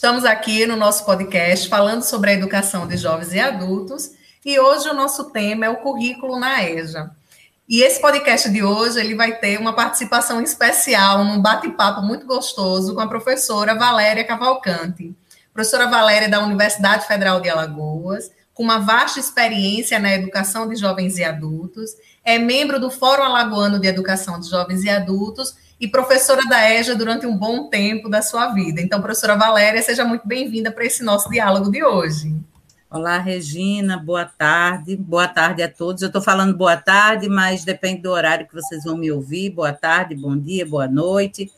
Estamos aqui no nosso podcast falando sobre a educação de jovens e adultos e hoje o nosso tema é o currículo na EJA. E esse podcast de hoje ele vai ter uma participação especial num bate-papo muito gostoso com a professora Valéria Cavalcante. Professora Valéria é da Universidade Federal de Alagoas, com uma vasta experiência na educação de jovens e adultos, é membro do Fórum Alagoano de Educação de Jovens e Adultos e professora da EJA durante um bom tempo da sua vida. Então, professora Valéria, seja muito bem-vinda para esse nosso diálogo de hoje. Olá, Regina, boa tarde. Boa tarde a todos. Eu estou falando boa tarde, mas depende do horário que vocês vão me ouvir. Boa tarde, bom dia, boa noite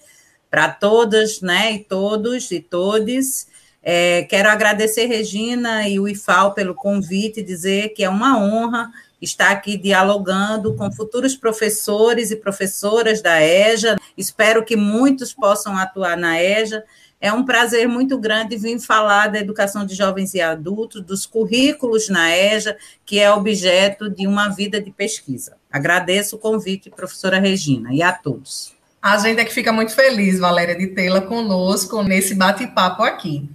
para todas, né, e todos e todes. É, quero agradecer, Regina e o IFAL, pelo convite, dizer que é uma honra está aqui dialogando com futuros professores e professoras da EJA. Espero que muitos possam atuar na EJA. É um prazer muito grande vir falar da educação de jovens e adultos, dos currículos na EJA, que é objeto de uma vida de pesquisa. Agradeço o convite, professora Regina, e a todos. A gente é que fica muito feliz, Valéria, de tê-la conosco nesse bate-papo aqui.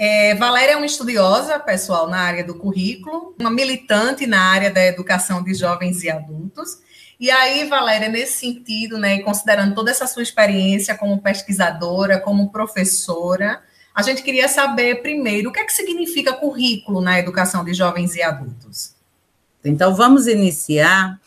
É, Valéria é uma estudiosa, pessoal, na área do currículo, uma militante na área da educação de jovens e adultos. E aí, Valéria, nesse sentido, né, considerando toda essa sua experiência como pesquisadora, como professora, a gente queria saber primeiro o que é que significa currículo na educação de jovens e adultos. Então, vamos iniciar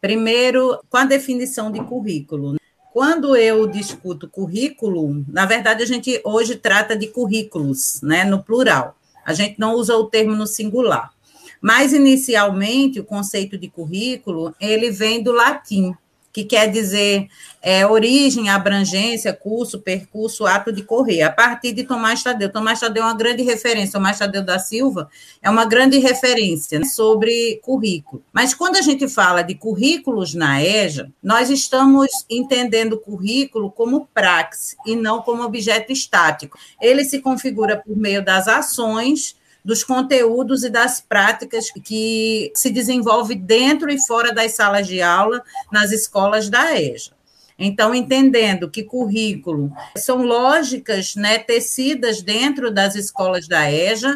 primeiro com a definição de currículo. Quando eu discuto currículo, na verdade a gente hoje trata de currículos, né, no plural. A gente não usa o termo no singular. Mas inicialmente o conceito de currículo, ele vem do latim, que quer dizer é, origem, abrangência, curso, percurso, ato de correr, a partir de Tomás Tadeu. Tomás Tadeu é uma grande referência, Tomás Tadeu da Silva é uma grande referência né, sobre currículo. Mas quando a gente fala de currículos na EJA, nós estamos entendendo currículo como praxe e não como objeto estático. Ele se configura por meio das ações dos conteúdos e das práticas que se desenvolve dentro e fora das salas de aula nas escolas da EJA. Então, entendendo que currículo são lógicas né, tecidas dentro das escolas da EJA,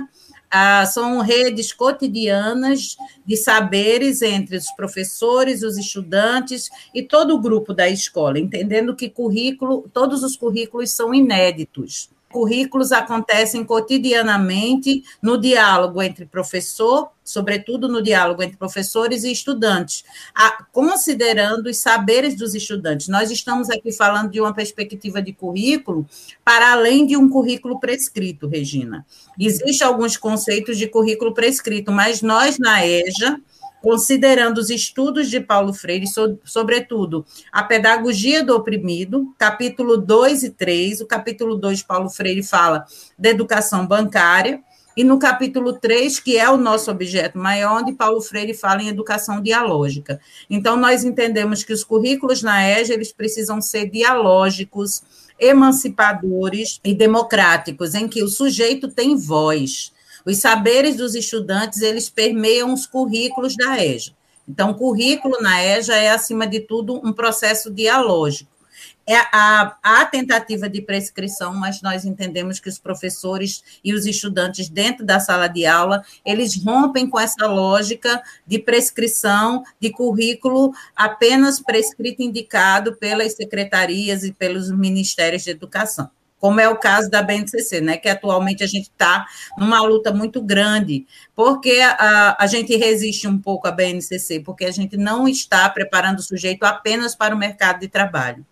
ah, são redes cotidianas de saberes entre os professores, os estudantes e todo o grupo da escola, entendendo que currículo, todos os currículos são inéditos currículos acontecem cotidianamente no diálogo entre professor, sobretudo no diálogo entre professores e estudantes, a, considerando os saberes dos estudantes. Nós estamos aqui falando de uma perspectiva de currículo para além de um currículo prescrito, Regina. Existem alguns conceitos de currículo prescrito, mas nós na EJA considerando os estudos de Paulo Freire, so, sobretudo a pedagogia do oprimido, capítulo 2 e 3. O capítulo 2, Paulo Freire fala da educação bancária, e no capítulo 3, que é o nosso objeto maior, onde Paulo Freire fala em educação dialógica. Então, nós entendemos que os currículos na EJA, eles precisam ser dialógicos, emancipadores e democráticos, em que o sujeito tem voz. Os saberes dos estudantes, eles permeiam os currículos da EJA. Então, o currículo na EJA é, acima de tudo, um processo dialógico. É a, a tentativa de prescrição, mas nós entendemos que os professores e os estudantes dentro da sala de aula, eles rompem com essa lógica de prescrição de currículo apenas prescrito indicado pelas secretarias e pelos ministérios de educação como é o caso da BNCC, né, que atualmente a gente está numa luta muito grande, porque a, a gente resiste um pouco à BNCC, porque a gente não está preparando o sujeito apenas para o mercado de trabalho.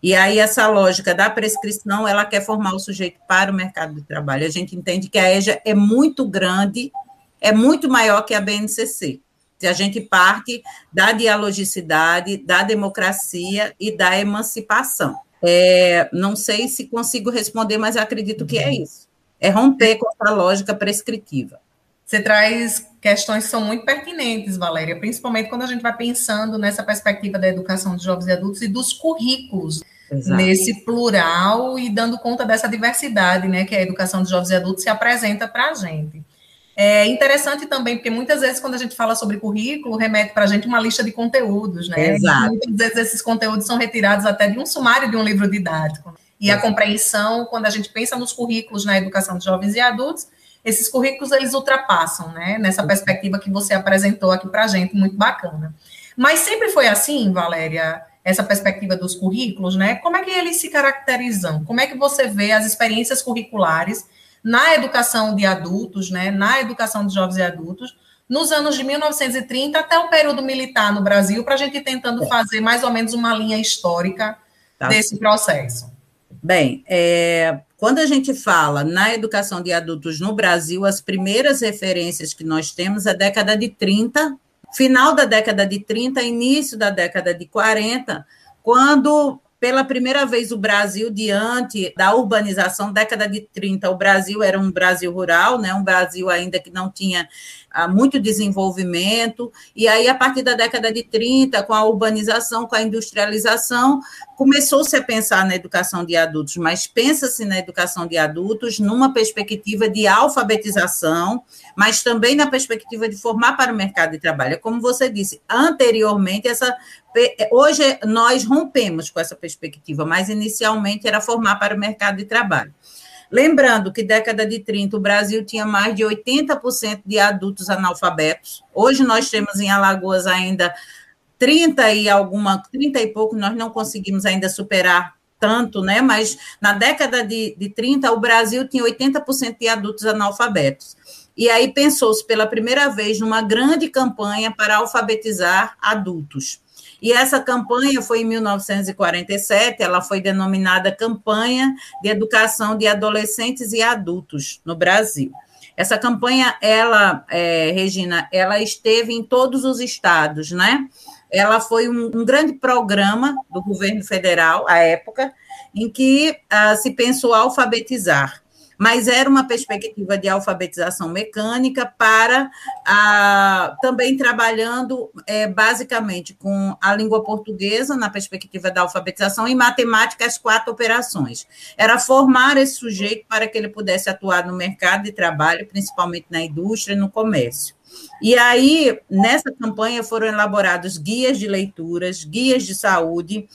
E aí essa lógica da prescrição, ela quer formar o sujeito para o mercado de trabalho. A gente entende que a EJA é muito grande, é muito maior que a BNCC. Se a gente parte da dialogicidade, da democracia e da emancipação. É, não sei se consigo responder, mas acredito que é uhum. isso. É romper com essa lógica prescritiva. Você traz questões que são muito pertinentes, Valéria, principalmente quando a gente vai pensando nessa perspectiva da educação de jovens e adultos e dos currículos, Exato. nesse plural e dando conta dessa diversidade, né, que a educação de jovens e adultos se apresenta para a gente. É interessante também, porque muitas vezes, quando a gente fala sobre currículo, remete para a gente uma lista de conteúdos, né? Exato. muitas vezes esses conteúdos são retirados até de um sumário de um livro didático. E a compreensão, quando a gente pensa nos currículos na educação de jovens e adultos, esses currículos eles ultrapassam, né? Nessa perspectiva que você apresentou aqui para a gente, muito bacana. Mas sempre foi assim, Valéria, essa perspectiva dos currículos, né? Como é que eles se caracterizam? Como é que você vê as experiências curriculares na educação de adultos, né? Na educação de jovens e adultos, nos anos de 1930 até o período militar no Brasil, para a gente ir tentando é. fazer mais ou menos uma linha histórica tá. desse processo. Bem, é, quando a gente fala na educação de adultos no Brasil, as primeiras referências que nós temos é a década de 30, final da década de 30, início da década de 40, quando pela primeira vez o Brasil, diante da urbanização, década de 30, o Brasil era um Brasil rural, né, um Brasil ainda que não tinha ah, muito desenvolvimento, e aí, a partir da década de 30, com a urbanização, com a industrialização, começou-se a pensar na educação de adultos, mas pensa-se na educação de adultos numa perspectiva de alfabetização, mas também na perspectiva de formar para o mercado de trabalho. Como você disse, anteriormente, essa hoje nós rompemos com essa perspectiva, mas inicialmente era formar para o mercado de trabalho. Lembrando que década de 30 o Brasil tinha mais de 80% de adultos analfabetos. Hoje nós temos em Alagoas ainda 30 e alguma, 30 e pouco, nós não conseguimos ainda superar tanto, né? Mas na década de, de 30 o Brasil tinha 80% de adultos analfabetos. E aí pensou-se pela primeira vez numa grande campanha para alfabetizar adultos. E essa campanha foi em 1947, ela foi denominada Campanha de Educação de Adolescentes e Adultos no Brasil. Essa campanha, ela, é, Regina, ela esteve em todos os estados, né? Ela foi um, um grande programa do governo federal, à época, em que uh, se pensou alfabetizar mas era uma perspectiva de alfabetização mecânica para a, também trabalhando é, basicamente com a língua portuguesa na perspectiva da alfabetização e matemática as quatro operações. Era formar esse sujeito para que ele pudesse atuar no mercado de trabalho, principalmente na indústria e no comércio. E aí, nessa campanha foram elaborados guias de leituras, guias de saúde,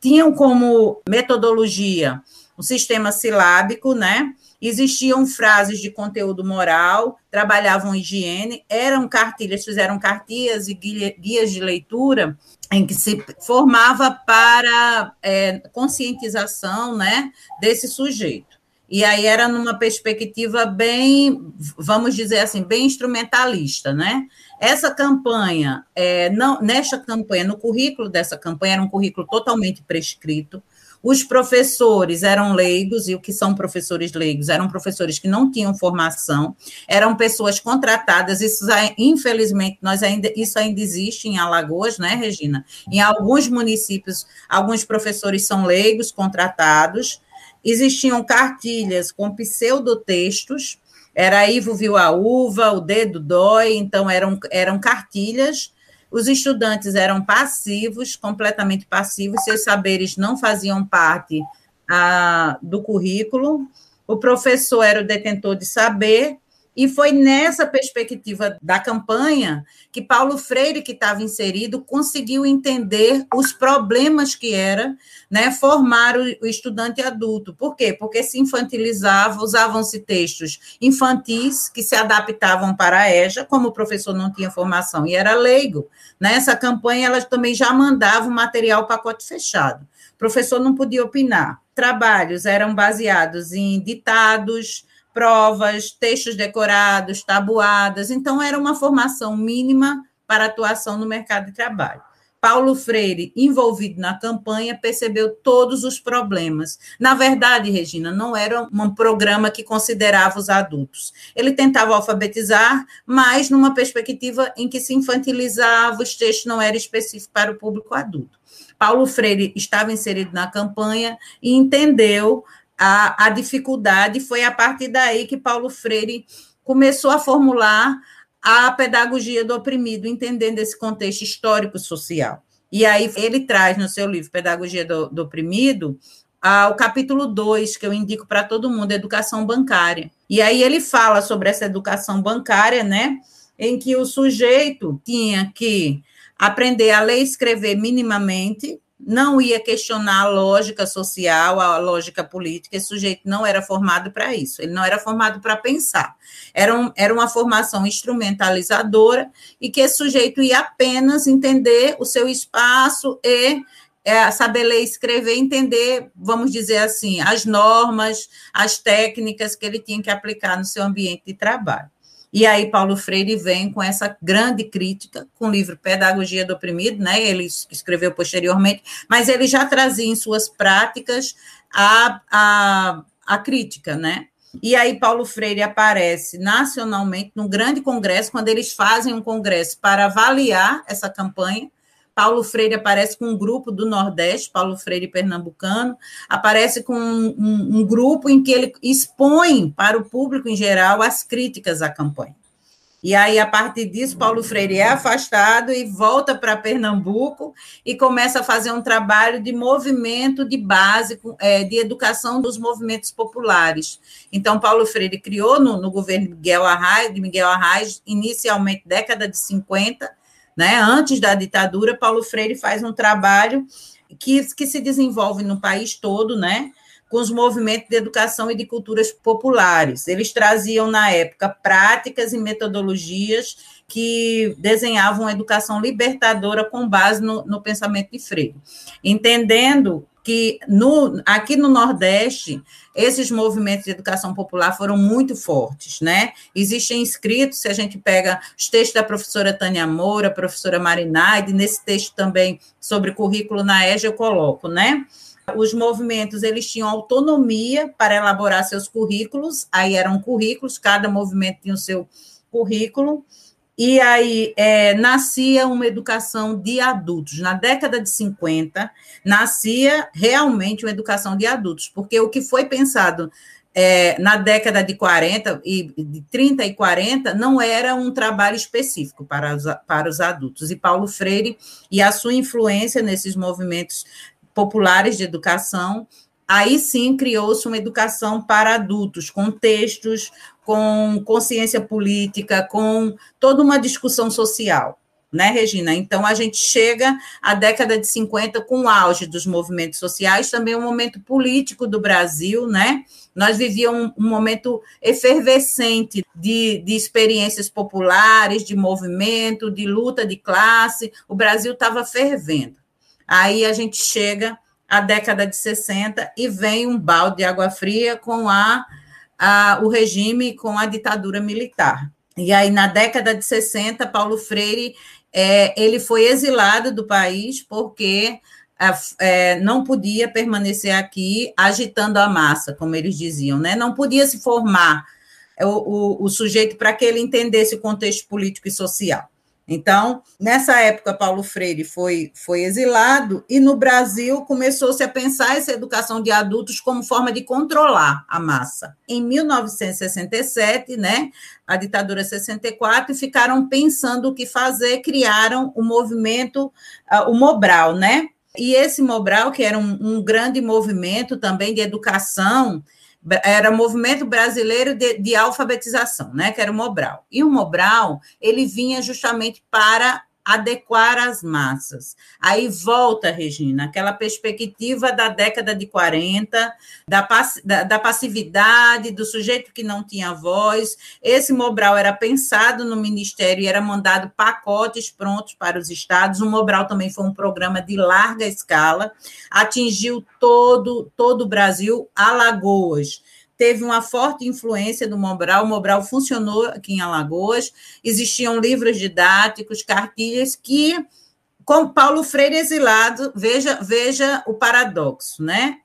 tinham como metodologia o sistema silábico, né? Existiam frases de conteúdo moral, trabalhavam higiene, eram cartilhas, fizeram cartilhas e guias de leitura em que se formava para é, conscientização né, desse sujeito. E aí era numa perspectiva bem, vamos dizer assim, bem instrumentalista, né? Essa campanha, é, não, nesta campanha, no currículo dessa campanha, era um currículo totalmente prescrito, os professores eram leigos, e o que são professores leigos? Eram professores que não tinham formação, eram pessoas contratadas, isso infelizmente nós ainda, isso ainda existe em Alagoas, né, Regina? Em alguns municípios, alguns professores são leigos contratados, existiam cartilhas com pseudotextos, era Ivo viu a uva, o dedo dói, então eram, eram cartilhas os estudantes eram passivos, completamente passivos, seus saberes não faziam parte ah, do currículo. O professor era o detentor de saber, e foi nessa perspectiva da campanha que Paulo Freire, que estava inserido, conseguiu entender os problemas que era né, formar o, estudante adulto. Por quê? Porque se infantilizava, usavam-se textos infantis que se adaptavam para a EJA, como o professor não tinha formação e era leigo. Nessa né, campanha, ela também já mandava o material pacote fechado. O professor não podia opinar. Trabalhos eram baseados em ditados, provas, textos decorados, tabuadas. Então, era uma formação mínima para atuação no mercado de trabalho. Paulo Freire, envolvido na campanha, percebeu todos os problemas. Na verdade, Regina, não era um programa que considerava os adultos. Ele tentava alfabetizar, mas numa perspectiva em que se infantilizava, os textos não eram específicos para o público adulto. Paulo Freire estava inserido na campanha e entendeu a, a dificuldade. Foi a partir daí que Paulo Freire começou a formular a pedagogia do oprimido, entendendo esse contexto histórico-social. E aí ele traz no seu livro Pedagogia do, do Oprimido o capítulo 2, que eu indico para todo mundo, Educação Bancária. E aí ele fala sobre essa educação bancária, né? Em que o sujeito tinha que aprender a ler e escrever minimamente, não ia questionar a lógica social, a lógica política, esse sujeito não era formado para isso, ele não era formado para pensar. Era, um, era uma formação instrumentalizadora e que esse sujeito ia apenas entender o seu espaço e é, saber ler e escrever, entender, vamos dizer assim, as normas, as técnicas que ele tinha que aplicar no seu ambiente de trabalho. E aí Paulo Freire vem com essa grande crítica, com o livro Pedagogia do Oprimido, né? Ele escreveu posteriormente, mas ele já trazia em suas práticas a, a, a crítica, né? E aí Paulo Freire aparece nacionalmente no grande congresso, quando eles fazem um congresso para avaliar essa campanha, Paulo Freire aparece com um grupo do Nordeste, Paulo Freire pernambucano, aparece com um, um, um, grupo em que ele expõe para o público em geral as críticas à campanha. E aí, a partir disso, Paulo Freire é afastado e volta para Pernambuco e começa a fazer um trabalho de movimento de base, é, de educação dos movimentos populares. Então, Paulo Freire criou no, no governo Miguel Arraes, de Miguel Arraes, inicialmente década de 50, né? Antes da ditadura, Paulo Freire faz um trabalho que, que se desenvolve no país todo, né? com os movimentos de educação e de culturas populares. Eles traziam, na época, práticas e metodologias que desenhavam a educação libertadora com base no, no pensamento de Freire. Entendendo que no, aqui no Nordeste, esses movimentos de educação popular foram muito fortes, né? Existem escritos, se a gente pega os textos da professora Tânia Moura, professora Marinaide, nesse texto também sobre currículo na EJA eu coloco, né? Os movimentos, eles tinham autonomia para elaborar seus currículos, aí eram currículos, cada movimento tinha o seu currículo, e aí é, nascia uma educação de adultos. Na década de 50, nascia realmente uma educação de adultos, porque o que foi pensado é, na década de 40 e de 30 e 40 não era um trabalho específico para os, para os adultos. E Paulo Freire e a sua influência nesses movimentos populares de educação aí sim criou-se uma educação para adultos, com textos, com consciência política, com toda uma discussão social. Né, Regina? Então, a gente chega à década de 50 com o auge dos movimentos sociais, também um momento político do Brasil, né? Nós vivíamos um, um momento efervescente de, de experiências populares, de movimento, de luta de classe, o Brasil estava fervendo. Aí a gente chega à década de 60 e vem um balde de água fria com a, a, o regime, com a ditadura militar. E aí, na década de 60, Paulo Freire é, ele foi exilado do país porque é, não podia permanecer aqui agitando a massa, como eles diziam, né? não podia se formar o, o, o sujeito para que ele entendesse o contexto político e social. Então, nessa época, Paulo Freire foi, foi exilado e no Brasil começou-se a pensar essa educação de adultos como forma de controlar a massa. Em 1967, né, a ditadura 64, ficaram pensando o que fazer, criaram o movimento, uh, o Mobral, né? E esse Mobral, que era um, um grande movimento também de educação, era Movimento Brasileiro de, de, Alfabetização, né, que era o Mobral. E o Mobral, ele vinha justamente para adequar as massas. Aí volta, Regina, aquela perspectiva da década de 40, da, pass da, da, passividade, do sujeito que não tinha voz. Esse Mobral era pensado no Ministério e era mandado pacotes prontos para os estados. O Mobral também foi um programa de larga escala, atingiu todo, todo o Brasil, Alagoas teve uma forte influência do Mobral. O Mobral funcionou aqui em Alagoas, existiam livros didáticos, cartilhas que, com Paulo Freire exilado, veja, veja o paradoxo, né?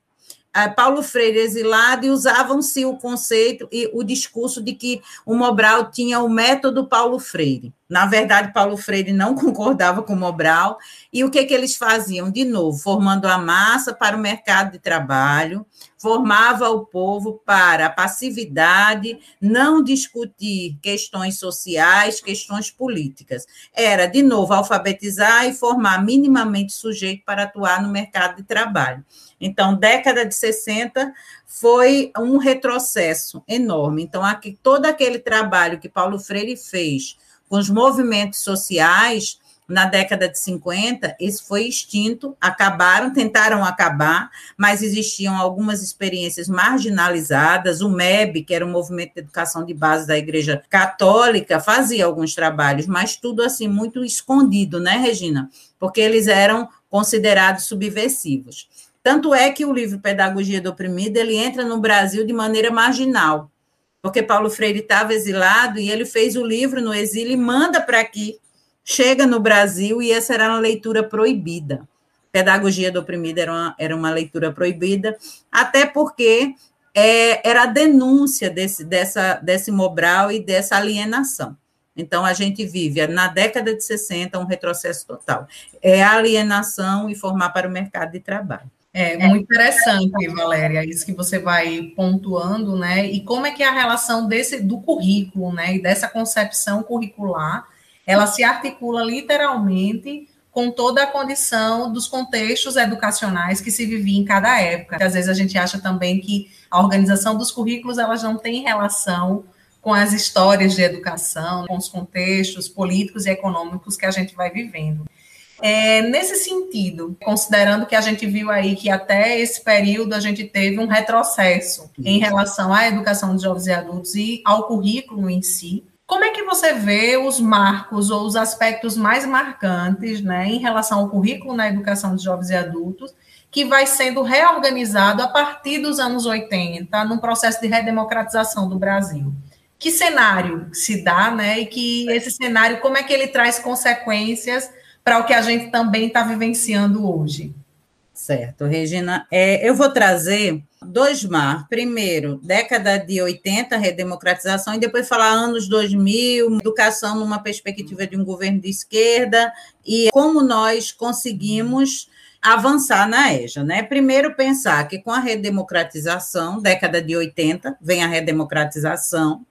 Paulo Freire exilado e usavam-se o conceito e o discurso de que o Mobral tinha o método Paulo Freire. Na verdade, Paulo Freire não concordava com o Mobral, e o que, que eles faziam? De novo, formando a massa para o mercado de trabalho, formava o povo para a passividade, não discutir questões sociais, questões políticas. Era, de novo, alfabetizar e formar minimamente sujeito para atuar no mercado de trabalho. Então, década de 60 foi um retrocesso enorme. Então, aqui, todo aquele trabalho que Paulo Freire fez com os movimentos sociais na década de 50, isso foi extinto, acabaram, tentaram acabar, mas existiam algumas experiências marginalizadas. O MEB, que era o Movimento de Educação de Base da Igreja Católica, fazia alguns trabalhos, mas tudo assim muito escondido, né, Regina? Porque eles eram considerados subversivos. Tanto é que o livro Pedagogia do Oprimido ele entra no Brasil de maneira marginal, porque Paulo Freire estava exilado e ele fez o livro no exílio e manda para aqui, chega no Brasil e essa era uma leitura proibida. Pedagogia do Oprimido era uma, era uma leitura proibida, até porque é, era a denúncia desse, dessa, desse Mobral e dessa alienação. Então, a gente vive na década de 60 um retrocesso total. É alienação e formar para o mercado de trabalho. É muito interessante, Valéria, isso que você vai pontuando, né? E como é que é a relação desse do currículo, né? E dessa concepção curricular, ela se articula literalmente com toda a condição dos contextos educacionais que se vivia em cada época. Às vezes a gente acha também que a organização dos currículos elas não tem relação com as histórias de educação, com os contextos políticos e econômicos que a gente vai vivendo. É, nesse sentido, considerando que a gente viu aí que até esse período a gente teve um retrocesso em relação à educação de jovens e adultos e ao currículo em si, como é que você vê os marcos ou os aspectos mais marcantes né, em relação ao currículo na educação de jovens e adultos, que vai sendo reorganizado a partir dos anos 80, num processo de redemocratização do Brasil? Que cenário se dá, né? E que esse cenário, como é que ele traz consequências para o que a gente também está vivenciando hoje. Certo, Regina. É, eu vou trazer dois mar. Primeiro, década de 80, redemocratização, e depois falar anos 2000, educação numa perspectiva de um governo de esquerda, e como nós conseguimos avançar na EJA, né? Primeiro pensar que com a redemocratização, década de 80, vem a redemocratização,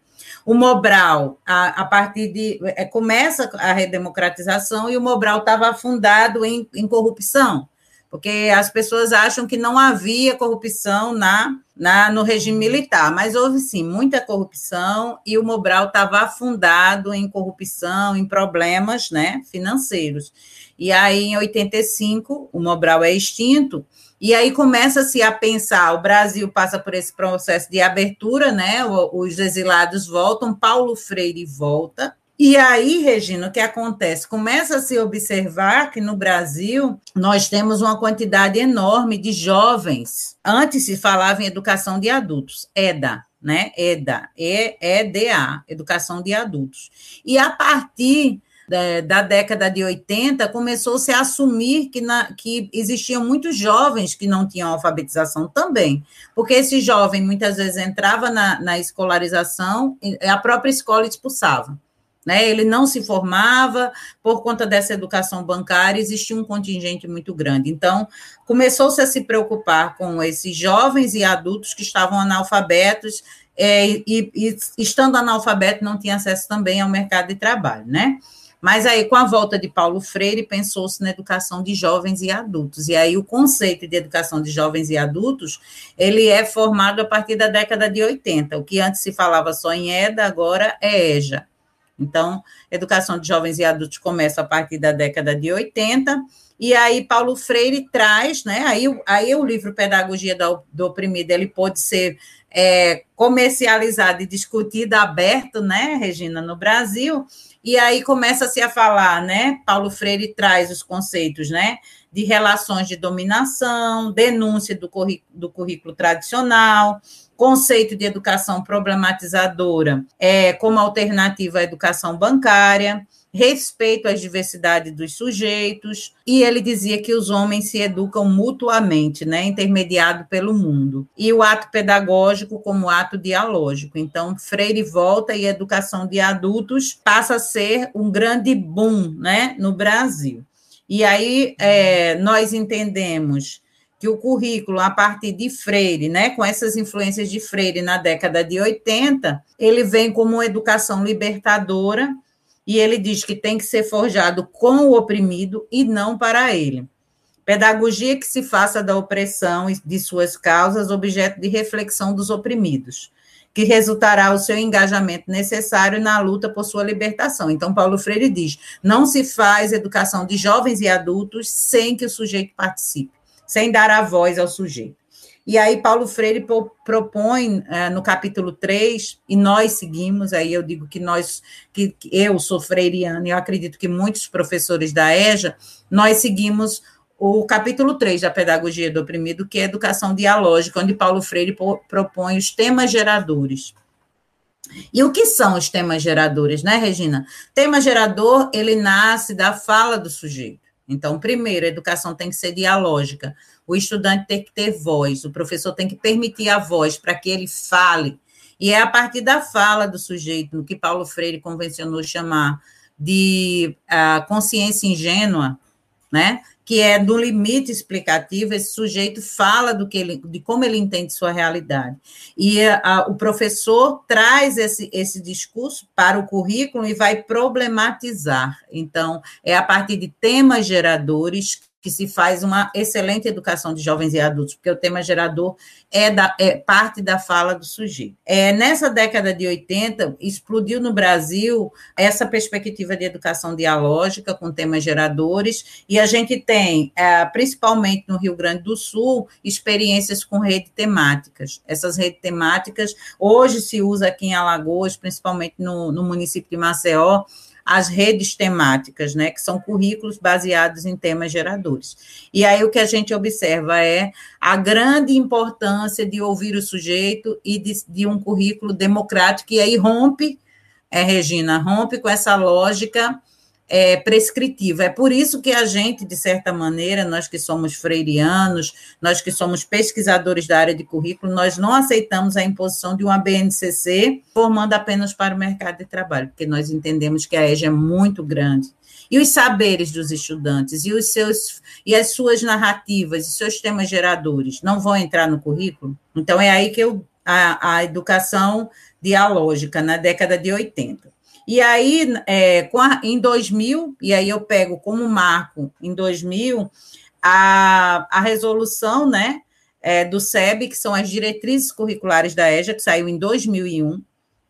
o Mobral, a, a partir de. É, começa a redemocratização e o Mobral estava afundado em, em corrupção, porque as pessoas acham que não havia corrupção na, na, no regime militar, mas houve sim muita corrupção e o Mobral estava afundado em corrupção, em problemas né, financeiros. E aí, em 85, o Mobral é extinto, e aí começa-se a pensar, o Brasil passa por esse processo de abertura, né? Os exilados voltam, Paulo Freire volta. E aí, Regina, o que acontece? Começa a se observar que no Brasil nós temos uma quantidade enorme de jovens. Antes se falava em educação de adultos, EDA, né? EDA, E-E-D-A, educação de adultos. E a partir da, da década de 80, começou-se a assumir que, na, que existiam muitos jovens que não tinham alfabetização também, porque esse jovem muitas vezes entrava na, na escolarização e a própria escola expulsava. Né, ele não se formava por conta dessa educação bancária, existia um contingente muito grande. Então, começou-se a se preocupar com esses jovens e adultos que estavam analfabetos é, e, e, estando analfabeto, não tinha acesso também ao mercado de trabalho, né? Mas aí, com a volta de Paulo Freire, pensou-se na educação de jovens e adultos. E aí, o conceito de educação de jovens e adultos, ele é formado a partir da década de 80. O que antes se falava só em EDA, agora é EJA. Então, educação de jovens e adultos começa a partir da década de 80, e aí Paulo Freire traz, né? Aí, aí o livro Pedagogia do, do Oprimido, ele pode ser é, comercializado e discutido aberto, né, Regina, no Brasil, e aí começa-se a falar, né? Paulo Freire traz os conceitos, né? De relações de dominação, denúncia do, do currículo tradicional, conceito de educação problematizadora é, como alternativa à educação bancária, respeito às diversidades dos sujeitos, e ele dizia que os homens se educam mutuamente, né, intermediado pelo mundo, e o ato pedagógico como ato dialógico. Então, Freire volta e educação de adultos passa a ser um grande boom né, no Brasil. E aí é, nós entendemos que o currículo, a partir de Freire, né, com essas influências de Freire na década de 80, ele vem como uma educação libertadora, e ele diz que tem que ser forjado com o oprimido e não para ele. Pedagogia que se faça da opressão e de suas causas objeto de reflexão dos oprimidos. que resultará o seu engajamento necessário na luta por sua libertação. Então, Paulo Freire diz: não se faz educação de jovens e adultos sem que o sujeito participe, sem dar a voz ao sujeito. E aí, Paulo Freire propõe uh, no capítulo 3, e nós seguimos, aí eu digo que nós, que, que eu sou freiriana, e eu acredito que muitos professores da EJA, nós seguimos o capítulo 3 da Pedagogia do Oprimido, que é Educação Dialógica, onde Paulo Freire propõe os temas geradores. E o que são os temas geradores, né, Regina? Tema gerador, ele nasce da fala do sujeito. Então, primeiro, a educação tem que ser dialógica. O estudante tem que ter voz, o professor tem que permitir a voz para que ele fale. E é a partir da fala do sujeito, no que Paulo Freire convencionou chamar de uh, consciência ingênua, né? Que é do limite explicativo, esse sujeito fala do que ele, de como ele entende sua realidade. E a, o professor traz esse, esse discurso para o currículo e vai problematizar. Então, é a partir de temas geradores que se faz uma excelente educação de jovens e adultos, porque o tema gerador é, da, é parte da fala do sujeito. É, nessa década de 80, explodiu no Brasil essa perspectiva de educação dialógica com temas geradores, e a gente tem, é, principalmente no Rio Grande do Sul, experiências com redes temáticas. Essas redes temáticas, hoje se usa aqui em Alagoas, principalmente no, no município de Maceió, as redes temáticas, né, que são currículos baseados em temas geradores. E aí o que a gente observa é a grande importância de ouvir o sujeito e de, de um currículo democrático, e aí rompe, é, Regina, rompe com essa lógica é, prescritiva. É por isso que a gente, de certa maneira, nós que somos freirianos, nós que somos pesquisadores da área de currículo, nós não aceitamos a imposição de uma BNCC formando apenas para o mercado de trabalho, porque nós entendemos que a EJA é muito grande. E os saberes dos estudantes, e, os seus, e as suas narrativas, e seus temas geradores, não vão entrar no currículo? Então, é aí que eu, a, a educação dialógica, na década de 80. E aí, é, a, em 2000, e aí eu pego como marco, em 2000, a, a resolução né, é, do SEB, que são as diretrizes curriculares da EJA, que saiu em 2001,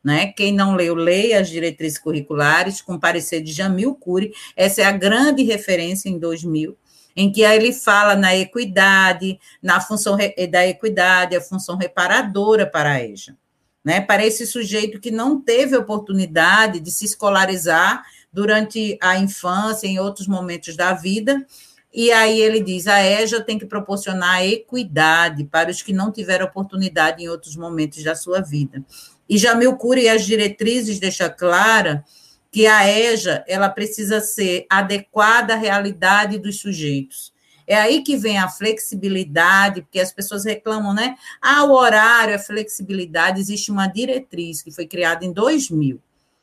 né? Quem não leu, leia as diretrizes curriculares, com parecer de Jamil Cury, essa é a grande referência em 2000, em que ele fala na equidade, na função da equidade, a função reparadora para a EJA né, para esse sujeito que não teve oportunidade de se escolarizar durante a infância, em outros momentos da vida. E aí ele diz: a EJA tem que proporcionar equidade para os que não tiveram oportunidade em outros momentos da sua vida. E Jamil Cury e as diretrizes deixa clara que a EJA ela precisa ser adequada à realidade dos sujeitos. É aí que vem a flexibilidade, porque as pessoas reclamam, né? Ah, o horário, a flexibilidade, existe uma diretriz que foi criada em 2000.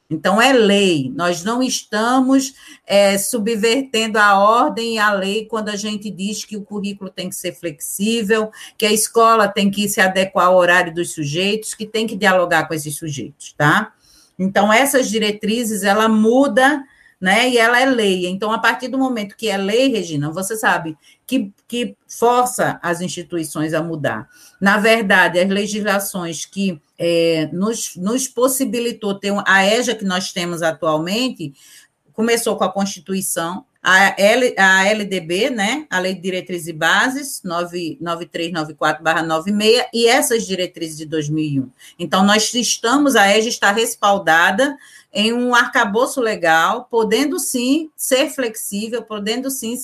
Então, é lei. Nós não estamos é, subvertendo a ordem e a lei quando a gente diz que o currículo tem que ser flexível, que a escola tem que se adequar ao horário dos sujeitos, que tem que dialogar com esses sujeitos, tá? Então, essas diretrizes, ela muda né? E ela é lei. Então, a partir do momento que é lei, Regina, você sabe que, que força as instituições a mudar. Na verdade, as legislações que é, nos, nos possibilitou ter a EJA que nós temos atualmente começou com a Constituição, a, L, a LDB, né, a Lei de Diretrizes e Bases, 9394-96, e essas diretrizes de 2001. Então, nós estamos, a EJA está respaldada em um arcabouço legal, podendo sim ser flexível, podendo sim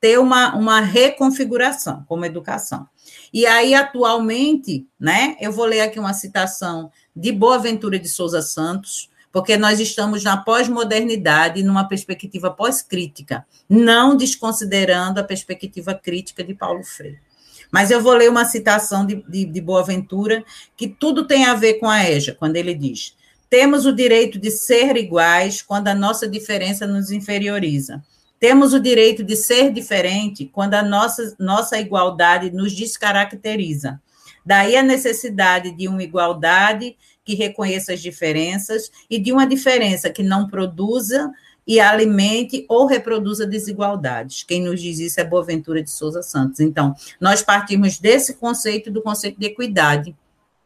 ter uma, uma reconfiguração como educação. E aí, atualmente, né, eu vou ler aqui uma citação de Boaventura de Souza Santos, porque nós estamos na pós-modernidade, numa perspectiva pós-crítica, não desconsiderando a perspectiva crítica de Paulo Freire. Mas eu vou ler uma citação de, de, de Boaventura, que tudo tem a ver com a EJA, quando ele diz: temos o direito de ser iguais quando a nossa diferença nos inferioriza. Temos o direito de ser diferente quando a nossa, nossa igualdade nos descaracteriza. Daí a necessidade de uma igualdade que reconheça as diferenças e de uma diferença que não produza e alimente ou reproduza desigualdades. Quem nos diz isso é Boaventura de Souza Santos. Então, nós partimos desse conceito, do conceito de equidade,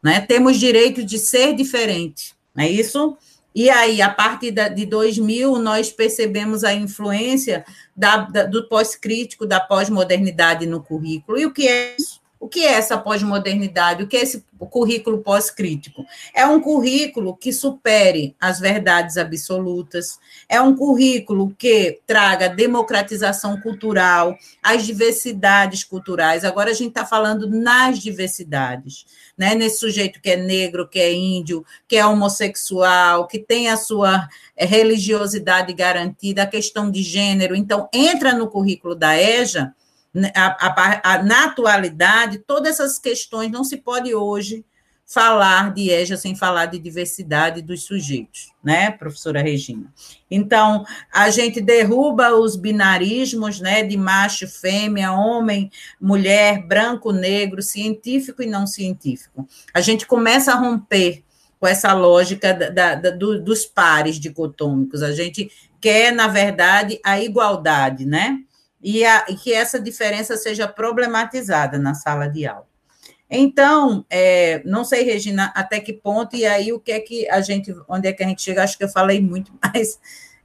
né? Temos direito de ser diferente, não é isso? E aí, a partir de 2000, nós percebemos a influência da, da, do pós-crítico, da pós-modernidade no currículo. E o que é isso? O que é essa pós-modernidade? O que é esse currículo pós-crítico? É um currículo que supere as verdades absolutas, é um currículo que traga democratização cultural, as diversidades culturais. Agora a gente está falando nas diversidades, né? Nesse sujeito que é negro, que é índio, que é homossexual, que tem a sua eh, religiosidade garantida, a questão de gênero. Então, entra no currículo da EJA a, a, a, na atualidade, todas essas questões não se pode hoje falar de EJA sem falar de diversidade dos sujeitos, né, professora Regina? Então, a gente derruba os binarismos, né, de macho, fêmea, homem, mulher, branco, negro, científico e não científico. A gente começa a romper com essa lógica da, da, do, dos pares dicotômicos. A gente quer, na verdade, a igualdade, né? E, a, e que essa diferença seja problematizada na sala de aula. Então, é, não sei, Regina, até que ponto, e aí o que é que a gente, onde é que a gente chega? Acho que eu falei muito, mas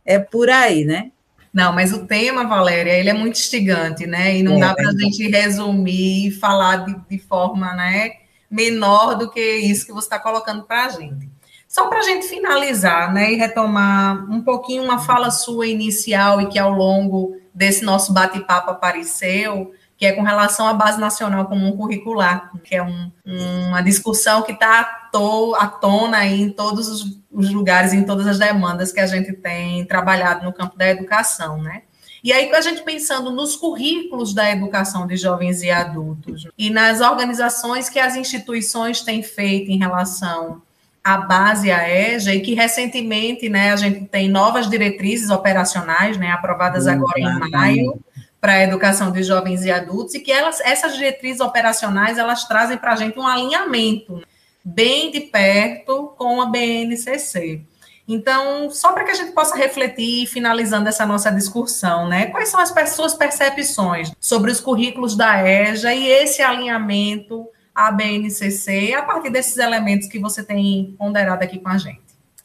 é por aí, né? Não, mas o tema, Valéria, ele é muito instigante, né? E não é, dá para a gente resumir e falar de, de, forma né, menor do que isso que você está colocando para a gente. Só para a gente finalizar, né, e retomar um pouquinho uma fala sua inicial e que ao longo desse nosso bate-papo apareceu, que é com relação à base nacional comum curricular, que é um, uma discussão que está à tona aí em todos os, os lugares, em todas as demandas que a gente tem trabalhado no campo da educação, né? E aí, com a gente pensando nos currículos da educação de jovens e adultos e nas organizações que as instituições têm feito em relação à base a EJA e que recentemente, né, a gente tem novas diretrizes operacionais, né, aprovadas agora em maio para a educação de jovens e adultos e que elas, essas diretrizes operacionais elas trazem para a gente um alinhamento bem de perto com a BNCC. Então, só para que a gente possa refletir, finalizando essa nossa discussão, né? Quais são as suas percepções sobre os currículos da EJA e esse alinhamento a BNCC, a partir desses elementos que você tem ponderado aqui com a gente.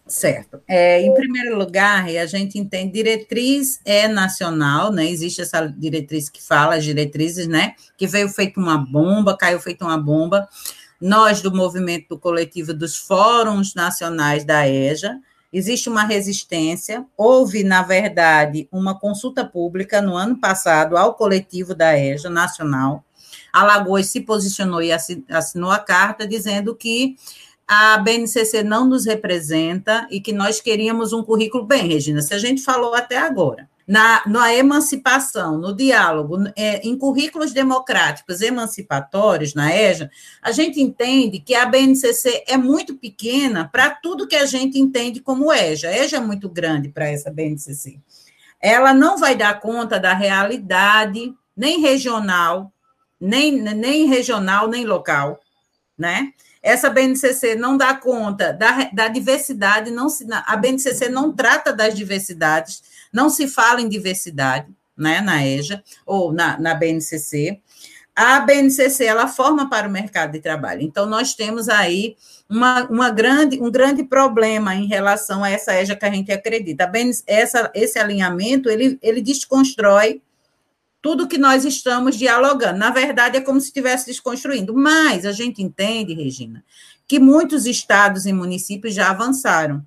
Certo. É, em primeiro lugar, a gente entende diretriz é nacional, né? Existe essa diretriz que fala, as diretrizes, né? Que veio feito uma bomba, caiu feito uma bomba. Nós, do movimento do coletivo dos fóruns nacionais da EJA, existe uma resistência. Houve, na verdade, uma consulta pública no ano passado ao coletivo da EJA nacional, Alagoas se posicionou e assinou a carta dizendo que a BNCC não nos representa e que nós queríamos um currículo. Bem, Regina, se a gente falou até agora, na, na emancipação, no diálogo, é, em currículos democráticos emancipatórios, na EJA, a gente entende que a BNCC é muito pequena para tudo que a gente entende como EJA. A EJA é muito grande para essa BNCC. Ela não vai dar conta da realidade, nem regional, nem, nem regional, nem local, né? Essa BNCC não dá conta da, da diversidade, não se, a BNCC não trata das diversidades, não se fala em diversidade, né, na EJA, ou na, na BNCC. A BNCC, ela forma para o mercado de trabalho. Então, nós temos aí uma, uma grande, um grande problema em relação a essa EJA que a gente acredita. A essa, esse alinhamento, ele, ele desconstrói tudo que nós estamos dialogando. Na verdade, é como se estivesse desconstruindo. Mas a gente entende, Regina, que muitos estados e municípios já avançaram.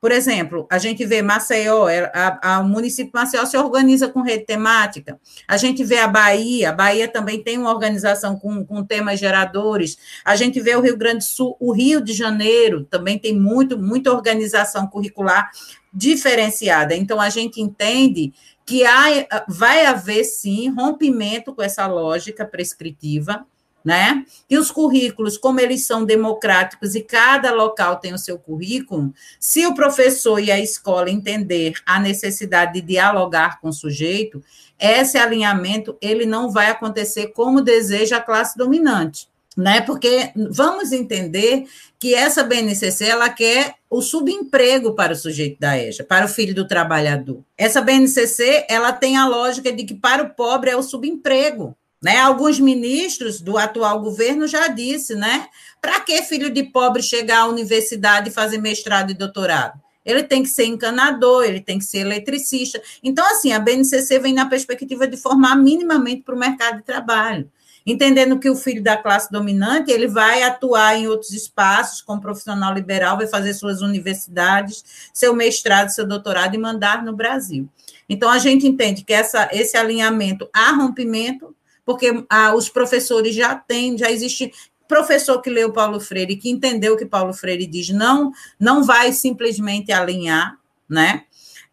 Por exemplo, a gente vê Maceió, é, a, a, o município de Maceió se organiza com rede temática. A gente vê a Bahia, a Bahia também tem uma organização com, com temas geradores. A gente vê o Rio Grande do Sul, o Rio de Janeiro também tem muito, muita organização curricular diferenciada. Então, a gente entende que há, vai haver, sim, rompimento com essa lógica prescritiva, né? E os currículos, como eles são democráticos e cada local tem o seu currículo, se o professor e a escola entender a necessidade de dialogar com o sujeito, esse alinhamento ele não vai acontecer como deseja a classe dominante né? Porque vamos entender que essa BNCC ela quer o subemprego para o sujeito da EJA, para o filho do trabalhador. Essa BNCC ela tem a lógica de que para o pobre é o subemprego. Né? Alguns ministros do atual governo já disse, né? Para que filho de pobre chegar à universidade e fazer mestrado e doutorado? Ele tem que ser encanador, ele tem que ser eletricista. Então, assim, a BNCC vem na perspectiva de formar minimamente para o mercado de trabalho entendendo que o filho da classe dominante ele vai atuar em outros espaços como profissional liberal, vai fazer suas universidades, seu mestrado, seu doutorado e mandar no Brasil. Então a gente entende que essa, esse alinhamento há rompimento, porque ah, os professores já têm, já existe professor que leu Paulo Freire, que entendeu o que Paulo Freire diz, não, não vai simplesmente alinhar, né?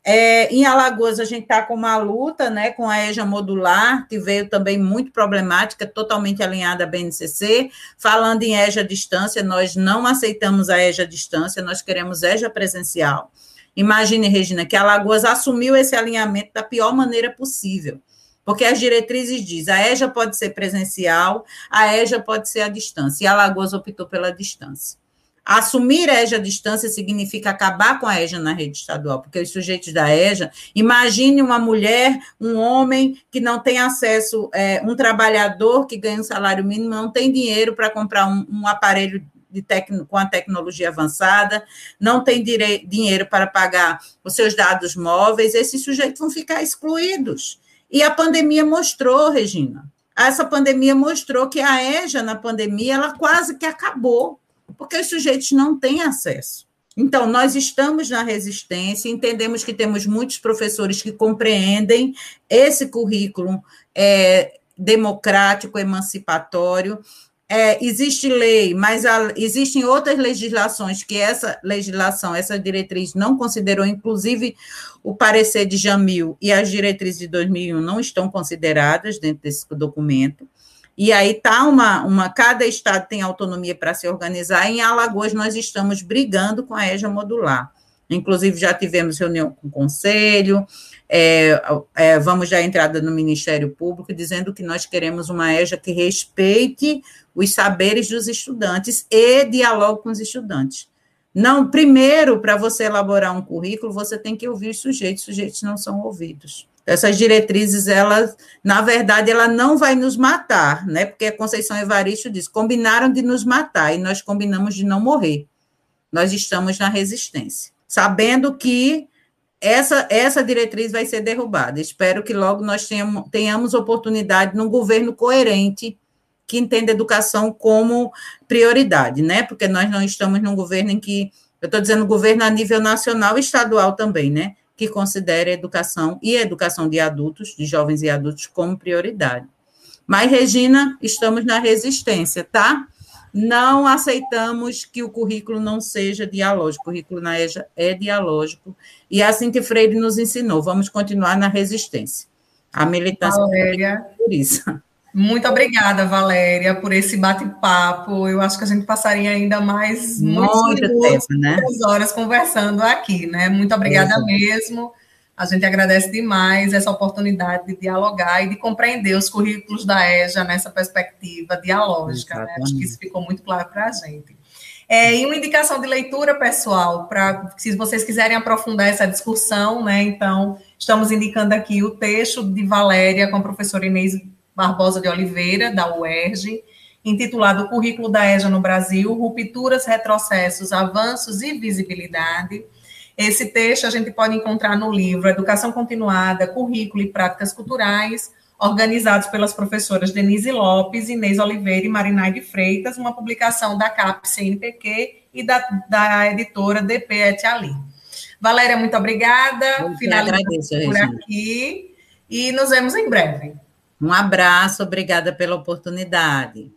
É, em Alagoas, a gente está com uma luta né, com a EJA modular, que veio também muito problemática, totalmente alinhada à BNCC. Falando em EJA distância, nós não aceitamos a EJA distância, nós queremos EJA presencial. Imagine, Regina, que Alagoas assumiu esse alinhamento da pior maneira possível, porque as diretrizes dizem a EJA pode ser presencial, a EJA pode ser à distância, e Alagoas optou pela distância. Assumir a EJA à distância significa acabar com a EJA na rede estadual, porque os sujeitos da EJA, imagine uma mulher, um homem que não tem acesso, é, um trabalhador que ganha um salário mínimo, não tem dinheiro para comprar um, um aparelho Tecno, com a tecnologia avançada, não tem dinheiro para pagar os seus dados móveis, esses sujeitos vão ficar excluídos. E a pandemia mostrou, Regina, essa pandemia mostrou que a EJA na pandemia ela quase que acabou porque os sujeitos não têm acesso. Então, nós estamos na resistência, entendemos que temos muitos professores que compreendem esse currículo é, democrático, emancipatório. É, existe lei, mas a, existem outras legislações que essa legislação, essa diretriz não considerou, inclusive o parecer de Jamil e as diretrizes de 2001 não estão consideradas dentro desse documento. E aí tá uma, uma cada estado tem autonomia para se organizar. Em Alagoas nós estamos brigando com a EJA modular. Inclusive já tivemos reunião com o conselho, é, é, vamos dar entrada no Ministério Público dizendo que nós queremos uma EJA que respeite os saberes dos estudantes e dialogue com os estudantes. Não, primeiro, para você elaborar um currículo, você tem que ouvir os sujeitos, os sujeitos não são ouvidos. Essas diretrizes, elas, na verdade, ela não vai nos matar, né? Porque a Conceição Evaristo diz: combinaram de nos matar e nós combinamos de não morrer. Nós estamos na resistência, sabendo que essa, essa diretriz vai ser derrubada. Espero que logo nós tenhamos, tenhamos oportunidade num governo coerente que entenda a educação como prioridade, né? Porque nós não estamos num governo em que eu estou dizendo governo a nível nacional e estadual também, né? Que considere a educação e a educação de adultos, de jovens e adultos, como prioridade. Mas, Regina, estamos na resistência, tá? Não aceitamos que o currículo não seja dialógico. O currículo na EJA é dialógico. E é assim que Freire nos ensinou. Vamos continuar na resistência. A militância Valéria, por isso. Muito obrigada, Valéria, por esse bate-papo. Eu acho que a gente passaria ainda mais Muito tempo, né? horas conversando aqui, né? Muito obrigada é. mesmo. A gente agradece demais essa oportunidade de dialogar e de compreender os currículos da EJA nessa perspectiva dialógica. Né? Acho que isso ficou muito claro para a gente. É, e uma indicação de leitura, pessoal, para se vocês quiserem aprofundar essa discussão, né? Então, estamos indicando aqui o texto de Valéria com a professora Inês Barbosa de Oliveira, da UERJ, intitulado Currículo da EJA no Brasil: Rupturas, Retrocessos, Avanços e Visibilidade. Esse texto a gente pode encontrar no livro Educação Continuada, Currículo e Práticas Culturais, organizados pelas professoras Denise Lopes, Inês Oliveira e Marinaide Freitas, uma publicação da CAP CNPq e da, da editora DP Et Ali. Valéria, muito obrigada. Finalizamos por aqui e nos vemos em breve. Um abraço, obrigada pela oportunidade.